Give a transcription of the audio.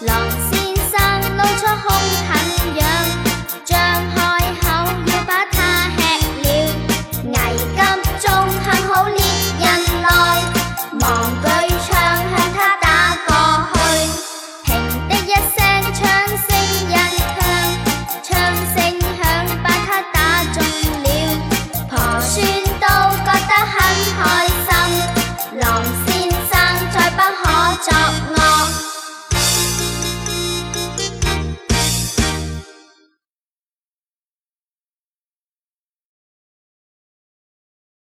long